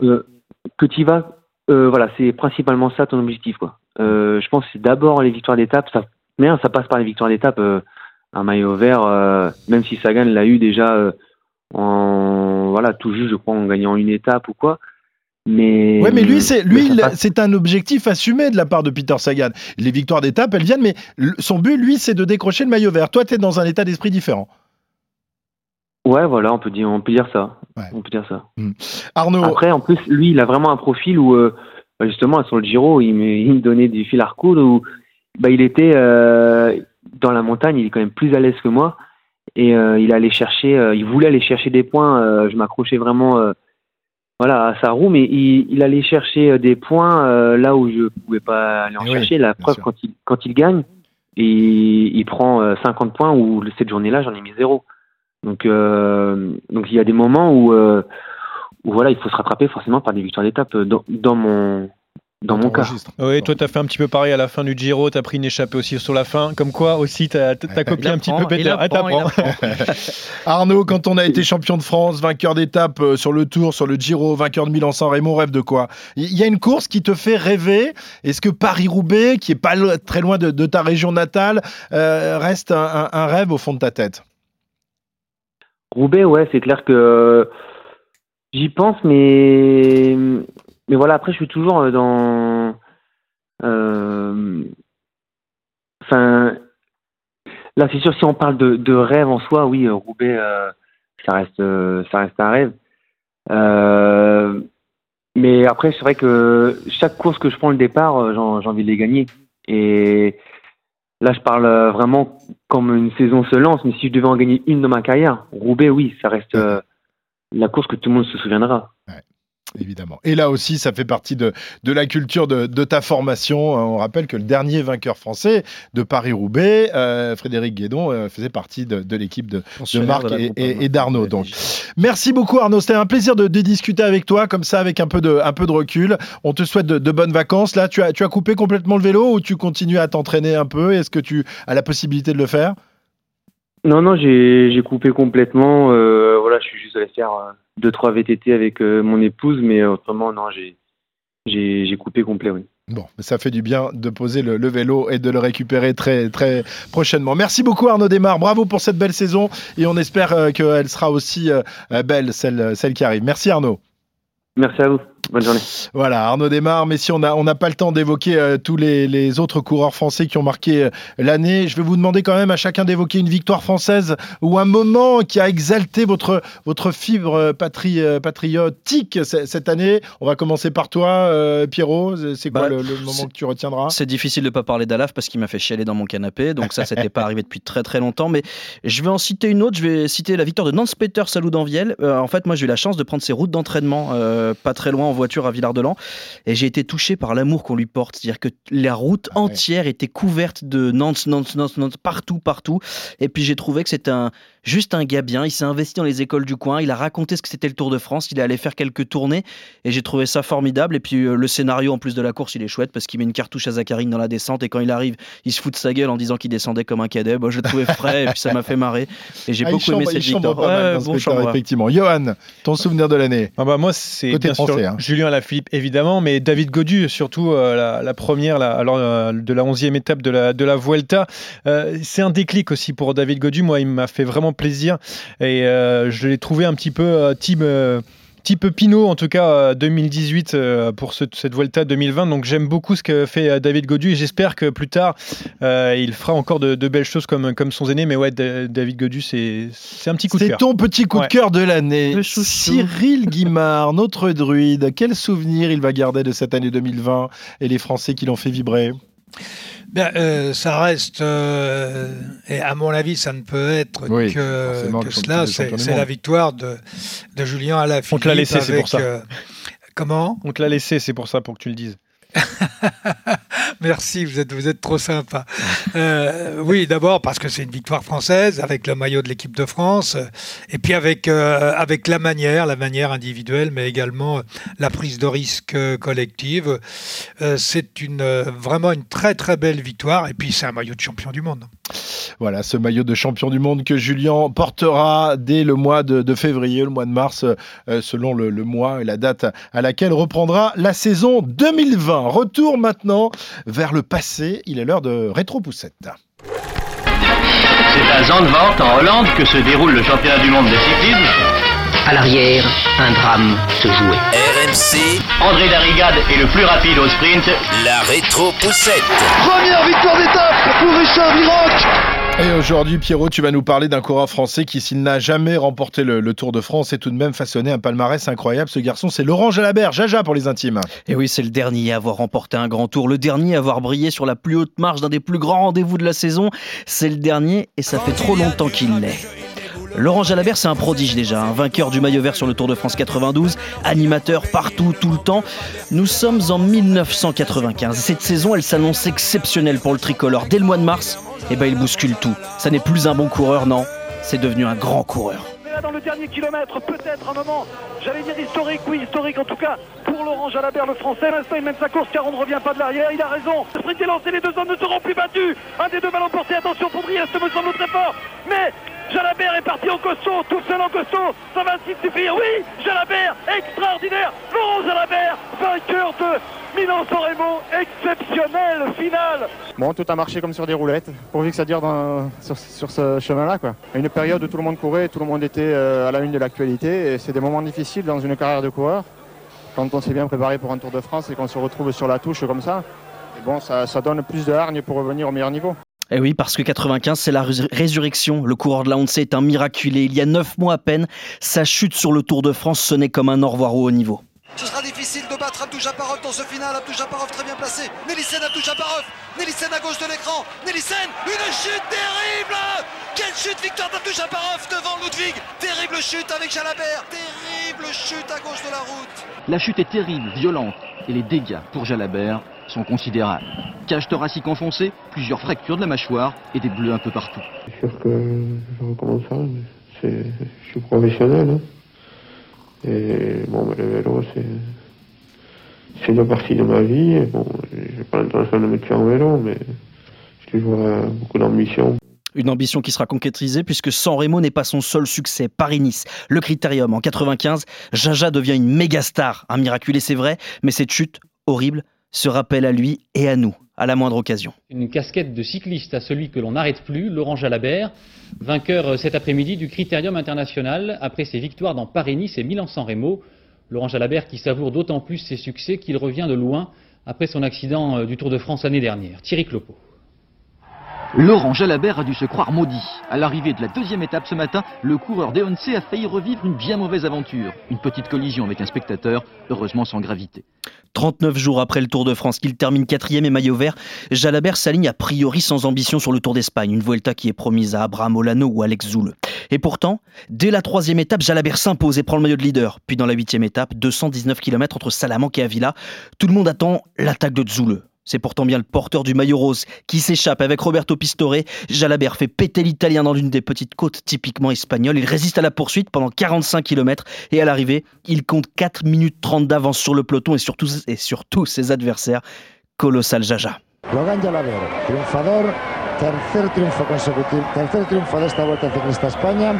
Speaker 10: que tu vas. voilà, c'est principalement ça ton objectif, quoi. je pense que c'est d'abord les victoires d'étape. Ça, mais ça passe par les victoires d'étape. un maillot vert, même si Sagan l'a eu déjà en voilà tout juste, je crois, en gagnant une étape ou quoi. Mais,
Speaker 4: ouais, mais lui, c'est lui, c'est un objectif assumé de la part de Peter Sagan. Les victoires d'étape, elles viennent, mais son but, lui, c'est de décrocher le maillot vert. Toi, tu es dans un état d'esprit différent.
Speaker 10: Ouais, voilà, on peut dire, on peut dire ça. On peut dire ça.
Speaker 4: Hmm. Arnaud.
Speaker 10: Après, en plus, lui, il a vraiment un profil où, euh, bah, justement, sur le Giro, il me, donnait du fil à recoudre où bah, il était euh, dans la montagne, il est quand même plus à l'aise que moi. Et euh, il allait chercher, il voulait aller chercher des points. je m'accrochais vraiment voilà, à sa roue, mais il, il allait chercher euh, des points euh, là où je pouvais pas aller en chercher. La preuve, quand il, quand il gagne, il prend 50 euh, points, où cette journée-là, j'en ai mis zéro. Donc, donc il y a des moments où, où voilà, il faut se rattraper forcément par des victoires d'étape. Dans, dans, mon, dans mon cas.
Speaker 9: Oui, toi, tu as fait un petit peu pareil à la fin du Giro, tu as pris une échappée aussi sur la fin. Comme quoi, aussi, tu as, copié un petit peu Peter.
Speaker 4: Arnaud, quand on a été champion de France, vainqueur d'étape euh, sur le Tour, sur le Giro, vainqueur de Milan-San Remo, rêve de quoi? Il y a une course qui te fait rêver? Est-ce que Paris-Roubaix, qui est pas très loin de, ta région natale, euh, reste un, rêve au fond de ta tête?
Speaker 10: Roubaix, ouais, c'est clair que j'y pense, mais mais voilà, après, je suis toujours euh, dans. Euh, enfin. là, c'est sûr, si on parle de, rêve en soi, oui, euh, Roubaix, ça, reste, ça reste un rêve. mais après, c'est vrai que chaque course que je prends le départ, j'ai envie de les gagner. Et là, je parle vraiment comme une saison se lance, mais si je devais en gagner une dans ma carrière, Roubaix, oui, ça reste la course que tout le monde se souviendra
Speaker 4: évidemment. Et là aussi, ça fait partie de, de la culture de, de, ta formation. On rappelle que le dernier vainqueur français de Paris-Roubaix, euh, Frédéric Guédon, euh, faisait partie de, de l'équipe de, de, Marc et, et, d'Arnaud. Donc, merci beaucoup Arnaud. C'était un plaisir de, discuter avec toi, comme ça, avec un peu de, un peu de recul. On te souhaite de, bonnes vacances. Là, tu as, tu as coupé complètement le vélo ou tu continues à t'entraîner un peu? Est-ce que tu as la possibilité de le faire?
Speaker 10: Non, non, j'ai coupé complètement. Euh, voilà, je suis juste allé faire deux trois VTT avec euh, mon épouse, mais autrement non, j'ai j'ai coupé complet, oui.
Speaker 4: Bon, ça fait du bien de poser le, vélo et de le récupérer très très prochainement. Merci beaucoup Arnaud Desmar, bravo pour cette belle saison et on espère euh, qu'elle sera aussi euh, belle, celle, celle qui arrive. Merci Arnaud.
Speaker 10: Merci à vous. Bonne journée.
Speaker 4: Voilà, Arnaud démarre, mais si on n'a on pas le temps d'évoquer euh, tous les, autres coureurs français qui ont marqué euh, l'année, je vais vous demander quand même à chacun d'évoquer une victoire française ou un moment qui a exalté votre, votre fibre euh, patri, patriotique cette année. On va commencer par toi, Pierrot. C'est quoi bah, le, moment que tu retiendras?
Speaker 6: C'est difficile de ne pas parler d'Alaf parce qu'il m'a fait chialer dans mon canapé, donc ça, c'était pas arrivé depuis très très longtemps. Mais je vais en citer une autre. Je vais citer la victoire de Nance Peter Salou d'Anviel. en fait, moi, j'ai eu la chance de prendre ses routes d'entraînement pas très loin en voiture à Villard-de-Lans et j'ai été touché par l'amour qu'on lui porte. C'est-à-dire que la route ah entière était couverte de Nantes, Nantes, Nantes, Nantes, partout, partout. Et puis j'ai trouvé que c'était un, juste un gars bien. Il s'est investi dans les écoles du coin. Il a raconté ce que c'était le Tour de France. Il est allé faire quelques tournées et j'ai trouvé ça formidable. Et puis euh, le scénario en plus de la course, il est chouette parce qu'il met une cartouche à Zacharine dans la descente et quand il arrive, il se fout de sa gueule en disant qu'il descendait comme un cadet. Moi, je le trouvais frais et puis ça m'a fait marrer. Et j'ai ah, beaucoup aimé cette victoire.
Speaker 4: Ouais, bon effectivement. Johan, ton souvenir de l'année
Speaker 9: ah bah Moi, c'est bien sûr hein. Julien Lafilippe, évidemment, mais David Godu, surtout euh, la, première alors, euh, de la 11e étape de la, de la Vuelta. c'est un déclic aussi pour David Godu. Moi, il m'a fait vraiment plaisir. Et euh, je l'ai trouvé un petit peu euh, team euh, type Pinot, en tout cas 2018 pour cette Vuelta 2020. Donc j'aime beaucoup ce que fait David Godu et j'espère que plus tard il fera encore de, belles choses comme, comme son aîné. Mais ouais, David Godu, c'est un petit coup de cœur.
Speaker 4: C'est ton petit coup de cœur de l'année. Cyril Guimard, notre druide, quel souvenir il va garder de cette année 2020 et les Français qui l'ont fait vibrer?
Speaker 8: Bien, euh, ça reste, euh, et à mon avis, ça ne peut être que, cela. C'est la victoire de, de Julien Alaphilippe.
Speaker 9: On te l'a laissé, c'est pour ça.
Speaker 8: Euh, comment?
Speaker 9: On te l'a laissé, c'est pour ça, pour que tu le dises.
Speaker 8: Merci, vous êtes, vous êtes trop sympa. Euh, oui, d'abord parce que c'est une victoire française avec le maillot de l'équipe de France, et puis avec, euh, avec la manière, la manière individuelle, mais également la prise de risque collective. Euh, c'est une, vraiment une très très belle victoire, et puis c'est un maillot de champion du monde.
Speaker 4: Voilà, ce maillot de champion du monde que Julien portera dès le mois de, février, le mois de mars, selon le, le mois et la date à laquelle reprendra la saison 2020. Retour maintenant vers le passé. Il est l'heure de rétro-poussette.
Speaker 11: C'est à Zandvoort, en Hollande, que se déroule le championnat du monde de cyclisme.
Speaker 12: À l'arrière, un drame se jouait.
Speaker 11: RMC. André Darrigade est le plus rapide au sprint. La rétro-poussette.
Speaker 7: Première victoire d'étape pour Richard Viroc.
Speaker 4: Et aujourd'hui, Pierrot, tu vas nous parler d'un coureur français qui, s'il n'a jamais remporté le, Tour de France, est tout de même façonné un palmarès incroyable. Ce garçon, c'est Laurent Jalabert, Jaja pour les intimes.
Speaker 6: Et oui, c'est le dernier à avoir remporté un grand tour, le dernier à avoir brillé sur la plus haute marche d'un des plus grands rendez-vous de la saison. C'est le dernier et ça fait trop longtemps qu'il l'est. Laurent Jalabert, c'est un prodige déjà, un vainqueur du maillot vert sur le Tour de France 92, animateur partout, tout le temps. Nous sommes en 1995. Cette saison, elle s'annonce exceptionnelle pour le tricolore. Dès le mois de mars, eh ben il bouscule tout. Ça n'est plus un bon coureur, non, c'est devenu un grand coureur.
Speaker 7: Dans le dernier kilomètre, peut-être un moment, j'allais dire historique, oui, historique en tout cas, pour Laurent Jalabert, le français. L'instant, il mène sa course car on ne revient pas de l'arrière. Il a raison. Le sprint est lancé, les deux hommes ne seront plus battus. Un des deux va l'emporter. Attention pour Briest, me semble très fort. Mais Jalabert est parti en costaud, tout seul en costaud. Ça va suffire. Oui, Jalabert, extraordinaire. Laurent Jalabert, vainqueur de Milan-San Remo, exceptionnel final.
Speaker 13: Bon, tout a marché comme sur des roulettes, pourvu que ça dure sur, ce chemin-là. Quoi. Une période où tout le monde courait, tout le monde était euh, à la une de l'actualité, et c'est des moments difficiles dans une carrière de coureur. Quand on s'est bien préparé pour un Tour de France et qu'on se retrouve sur la touche comme ça, bon, ça, ça donne plus de hargne pour revenir au meilleur niveau.
Speaker 6: Et eh oui, parce que 95, c'est la résurrection. Le coureur de la Honte est un miraculé. Il y a neuf mois à peine, sa chute sur le Tour de France sonnait comme un au revoir au haut niveau.
Speaker 14: Ce sera difficile de battre Abdou Japarov dans ce final. Abdou Japarov très bien placé. Nélissen Abdou Japarov. Nélissen à gauche de l'écran. Nélissen, une chute terrible Quelle chute Victoire d'Abdou Japarov devant Ludwig. Terrible chute avec Jalabert. Terrible chute à gauche de la route.
Speaker 15: La chute est terrible, violente. Et les dégâts pour Jalabert sont considérables. Cage thoracique enfoncée, plusieurs fractures de la mâchoire et des bleus un peu partout.
Speaker 16: C'est sûr que je recommence ça. Je suis professionnel. Hein. Et bon, le vélo, c'est. Une partie de ma vie. Et bon, j'ai pas l'intention de me tuer en vélo, mais j'ai toujours beaucoup d'ambition.
Speaker 6: Une ambition qui sera concrétisée puisque San Remo n'est pas son seul succès. Paris-Nice, le Critérium en 95, Jaja devient une méga star. Un miraculé, c'est vrai, mais cette chute horrible se rappelle à lui et à nous à la moindre occasion.
Speaker 17: Une casquette de cycliste à celui que l'on n'arrête plus, Laurent Jalabert, vainqueur euh, cet après-midi du Critérium international après ses victoires dans Paris-Nice et Milan-San Remo. Laurent Jalabert qui savoure d'autant plus ses succès qu'il revient de loin après son accident euh, du Tour de France l'année dernière. Thierry Clopo.
Speaker 15: Laurent Jalabert a dû se croire maudit. À l'arrivée de la deuxième étape ce matin, le coureur d'Eonce a failli revivre une bien mauvaise aventure. Une petite collision avec un spectateur, heureusement sans gravité.
Speaker 6: 39 jours après le Tour de France, qu'il termine quatrième et maillot vert, Jalabert s'aligne a priori sans ambition sur le Tour d'Espagne, une Vuelta qui est promise à Abraham Olano ou Alex Zoule. Et pourtant, dès la troisième étape, Jalabert s'impose et prend le maillot de leader. Puis dans la huitième étape, 219 km entre Salamanque et Avila, tout le monde attend l'attaque de Zoule. C'est pourtant bien le porteur du maillot rose qui s'échappe avec Roberto Pistore. Jalabert fait péter l'Italien dans l'une des petites côtes typiquement espagnoles. Il résiste à la poursuite pendant 45 km et à l'arrivée, il compte 4 minutes 30 d'avance sur le peloton et surtout, et surtout ses adversaires. Colossal Jaja.
Speaker 18: Logan Jalabert, triunfador, tercer triunfo consecutivo, tercer triunfo de esta Vuelta Ciclista España,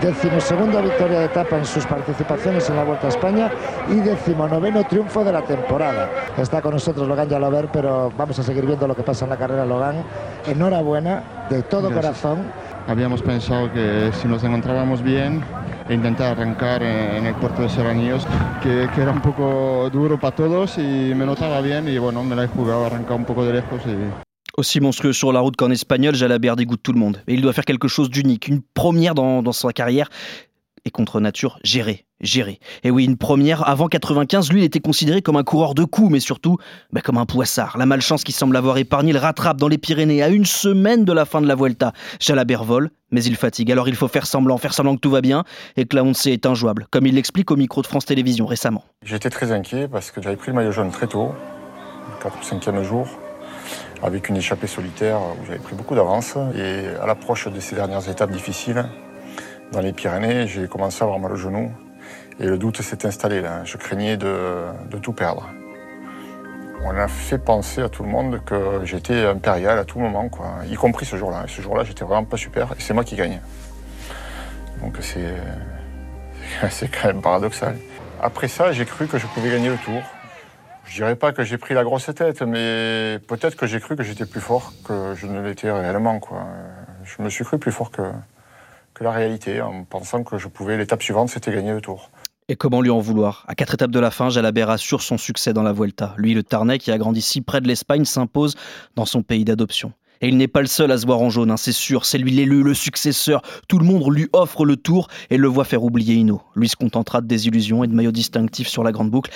Speaker 18: decimosegunda victoria de etapa en sus participaciones en la Vuelta a España y decimonoveno triunfo de la temporada. Está con nosotros Logan Jalabert, pero vamos a seguir viendo lo que pasa en la carrera Logan. Enhorabuena, de todo
Speaker 19: Gracias.
Speaker 18: corazón.
Speaker 19: Habíamos pensado que si nos encontrábamos bien e intentar arrancar en el puerto de Serranillos, que, que era un poco duro para todos y me notaba bien y bueno, me la he jugado, arrancar un poco de lejos y
Speaker 6: Aussi monstrueux sur la route qu'en espagnol, Jalabert dégoûte tout le monde. Et il doit faire quelque chose d'unique, une première dans, sa carrière. Et contre nature, gérer, gérer. Et oui, une première. Avant 95, lui, il était considéré comme un coureur de coups, mais surtout bah, comme un poissard. La malchance qui semble avoir épargné le rattrape dans les Pyrénées à une semaine de la fin de la Vuelta. Jalabert vole, mais il fatigue. Alors il faut faire semblant, faire semblant que tout va bien et que la honte est injouable, comme il l'explique au micro de France Télévisions récemment.
Speaker 20: J'étais très inquiet parce que j'avais pris le maillot jaune très tôt, le 4 ou 5e jour, avec une échappée solitaire où j'avais pris beaucoup d'avance. Et à l'approche de ces dernières étapes difficiles, dans les Pyrénées, j'ai commencé à avoir mal au genou. Et le doute s'est installé là. Je craignais de, tout perdre. On a fait penser à tout le monde que j'étais impérial à tout moment, quoi. y compris ce jour-là. Ce jour-là, j'étais vraiment pas super et c'est moi qui gagne. Donc c'est quand même paradoxal. Après ça, j'ai cru que je pouvais gagner le tour. Je dirais pas que j'ai pris la grosse tête, mais peut-être que j'ai cru que j'étais plus fort que je ne l'étais réellement. Je me suis cru plus fort que, que la réalité, en pensant que je pouvais. L'étape suivante, c'était gagner le tour.
Speaker 6: Et comment lui en vouloir? À quatre étapes de la fin, Jalabert assure son succès dans la Vuelta. Lui, le Tarnais, qui a grandi si près de l'Espagne, s'impose dans son pays d'adoption. Et il n'est pas le seul à se voir en jaune, hein, c'est sûr. C'est lui l'élu, le successeur. Tout le monde lui offre le tour et le voit faire oublier Hino. Lui se contentera de désillusions et de maillots distinctifs sur la grande boucle.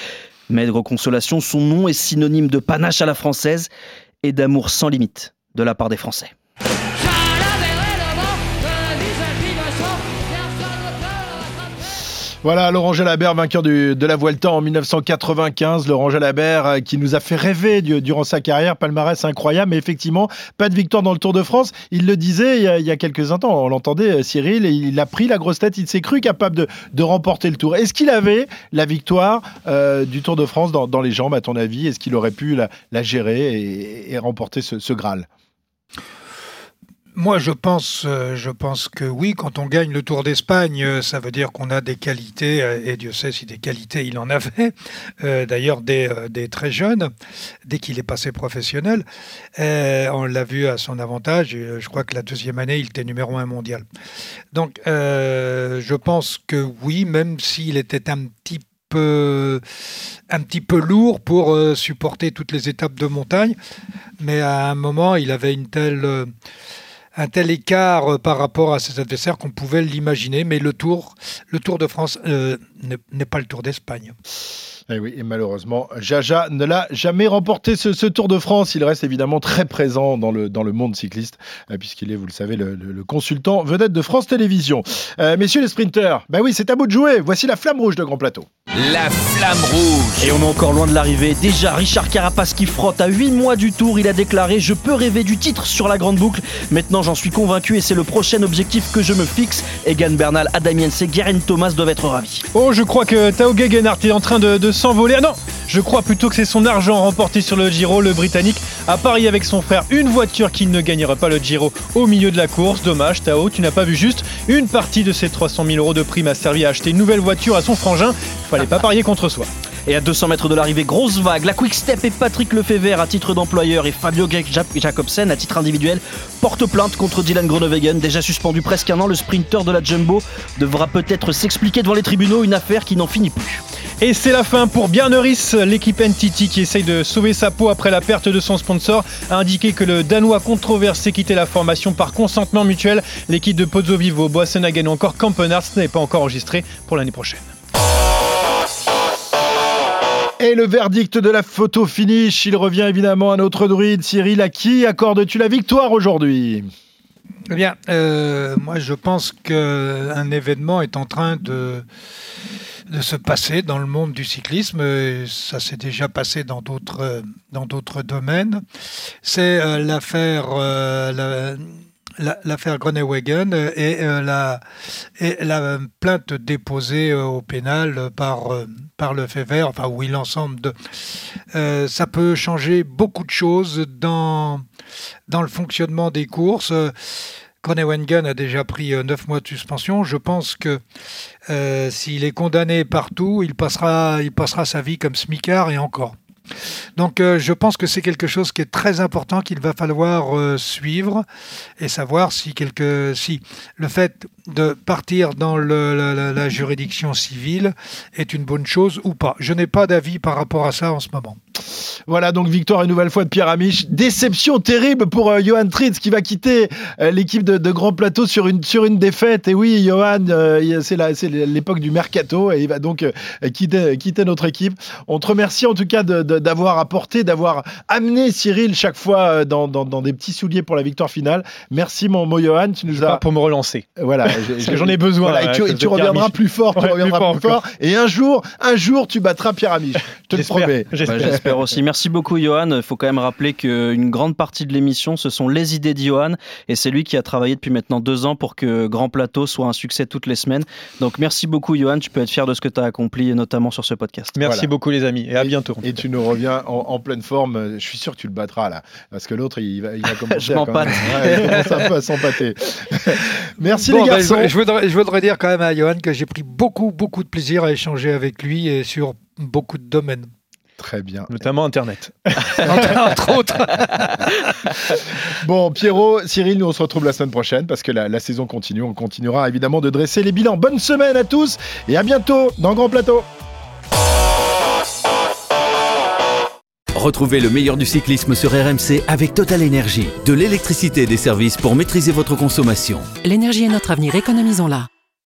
Speaker 6: Maigre consolation, son nom est synonyme de panache à la française et d'amour sans limite de la part des Français.
Speaker 4: Voilà, Laurent Jalabert, vainqueur de la Vuelta en 1995. Laurent Jalabert euh, qui nous a fait rêver du- durant sa carrière, palmarès incroyable, mais effectivement, pas de victoire dans le Tour de France. Il le disait il y a, quelques instants, on l'entendait, euh, Cyril, il a pris la grosse tête, il s'est cru capable de, remporter le Tour. Est-ce qu'il avait la victoire euh, du Tour de France dans, les jambes, à ton avis? Est-ce qu'il aurait pu la, gérer et, remporter ce Graal?
Speaker 8: Moi, je pense, euh, je pense que oui, quand on gagne le Tour d'Espagne, euh, ça veut dire qu'on a des qualités, euh, et Dieu sait si des qualités il en avait, d'ailleurs des très jeunes, dès qu'il est passé professionnel. On l'a vu à son avantage, je crois que la deuxième année, il était numéro un mondial. Donc, je pense que oui, même s'il était un petit peu un petit peu lourd pour supporter toutes les étapes de montagne, mais à un moment, il avait une telle un tel écart euh, par rapport à ses adversaires qu'on pouvait l'imaginer, mais le Tour, le Tour de France euh, n'est n'est pas le Tour d'Espagne.
Speaker 4: Et Eh oui, et malheureusement, Jaja ne l'a jamais remporté ce, ce Tour de France. Il reste évidemment très présent dans le, dans le monde cycliste, euh, puisqu'il est, vous le savez, le, le- le consultant vedette de France Télévisions. Euh, messieurs les sprinteurs, bah oui, c'est à bout de jouer. Voici la flamme rouge de Grand Plateau.
Speaker 1: La flamme rouge.
Speaker 6: Et on est encore loin de l'arrivée. Déjà, Richard Carapace qui frotte à 8 mois du tour, il a déclaré Je peux rêver du titre sur la grande boucle. Maintenant, j'en suis convaincu et c'est le prochain objectif que je me fixe. Egan Bernal, Adam et Guerin Thomas doivent être ravis.
Speaker 9: Oh, je crois que Tao Gegenhardt est en train de, de s'envoler. Ah non, je crois plutôt que c'est son argent remporté sur le Giro, le Britannique, a parié avec son frère une voiture qui ne gagnera pas le Giro au milieu de la course. Dommage, Tao, tu n'as pas vu juste. Une partie de ces 300 000 euros de prime a servi à acheter une nouvelle voiture à son frangin. Fallait pas parier contre soi.
Speaker 6: Et à 200 mètres de l'arrivée, grosse vague. La Quick Step et Patrick Lefebvre à titre d'employeur et Fabio Jacobsen à titre individuel portent plainte contre Dylan Groenewegen. Déjà suspendu presque un an, le sprinter de la Jumbo devra peut-être s'expliquer devant les tribunaux, une affaire qui n'en finit plus.
Speaker 9: Et c'est la fin pour Bjarneris, l'équipe NTT qui essaye de sauver sa peau après la perte de son sponsor, a indiqué que le Danois controversé quittait la formation par consentement mutuel. L'équipe de Pozzo Vivo, Boassenhagen ou encore Campenarts n'est pas encore enregistrée pour l'année prochaine.
Speaker 4: Et le verdict de la photo finish, il revient évidemment à notre druide Cyril. À qui accordes-tu la victoire aujourd'hui?
Speaker 8: Eh bien, euh, moi je pense qu'un événement est en train de, se passer dans le monde du cyclisme. Ça s'est déjà passé dans d'autres dans d'autres domaines. C'est euh, l'affaire euh, l'affaire Groenewegen et, euh, la, et la plainte déposée euh, au pénal par, euh, par le fait enfin oui, l'ensemble de... ça peut changer beaucoup de choses dans, dans le fonctionnement des courses. Groenewegen a déjà pris 9 mois de suspension. Je pense que s'il est condamné partout, il passera, il passera sa vie comme smicard et encore. Donc euh, je pense que c'est quelque chose qui est très important qu'il va falloir euh, suivre et savoir si, le fait de partir dans la, juridiction civile est une bonne chose ou pas. Je n'ai pas d'avis par rapport à ça en ce moment.
Speaker 4: Voilà donc victoire une nouvelle fois de Pierre Amiche. Déception terrible pour euh, Johan Tritz qui va quitter l'équipe de, Grand Plateau sur une, sur une défaite. Et oui, Johan, c'est l'époque du mercato et il va donc quitter, quitter notre équipe. On te remercie en tout cas d'avoir apporté, d'avoir amené Cyril chaque fois euh, dans, dans, des petits souliers pour la victoire finale. Merci mon, mon Johan, tu nous as
Speaker 9: pour me relancer.
Speaker 4: Voilà,
Speaker 9: parce que j'en ai besoin.
Speaker 4: et tu, reviendras plus fort, tu reviendras plus fort, Et un jour, un jour, tu battras Pierre Amiche. Je te le promets.
Speaker 6: J'espère aussi. Merci beaucoup, Johan. Il faut quand même rappeler qu'une grande partie de l'émission, ce sont les idées de Johan, et c'est lui qui a travaillé depuis maintenant deux ans pour que Grand Plateau soit un succès toutes les semaines. Donc merci beaucoup, Johan. Tu peux être fier de ce que tu as accompli, notamment sur ce podcast.
Speaker 9: Merci beaucoup, les amis, et à bientôt.
Speaker 4: Et tu nous reviens en, pleine forme. Je suis sûr que tu le battras là, parce que l'autre, il va, il va commencer
Speaker 6: je à,
Speaker 4: ouais, il commence un peu à s'empâter. Merci les
Speaker 8: ben,
Speaker 4: garçons.
Speaker 8: je, voudrais, je voudrais dire quand même à Johan que j'ai pris beaucoup, beaucoup de plaisir à échanger avec lui et sur beaucoup de domaines.
Speaker 4: Très bien.
Speaker 9: Notamment Internet.
Speaker 8: entre, autres.
Speaker 4: bon, Pierrot, Cyril, nous on se retrouve la semaine prochaine parce que la, la, saison continue. On continuera évidemment de dresser les bilans. Bonne semaine à tous et à bientôt dans Grand Plateau.
Speaker 1: Retrouvez le meilleur du cyclisme sur RMC avec Total Énergie. De l'électricité et des services pour maîtriser votre consommation.
Speaker 2: L'énergie est notre avenir, économisons-la.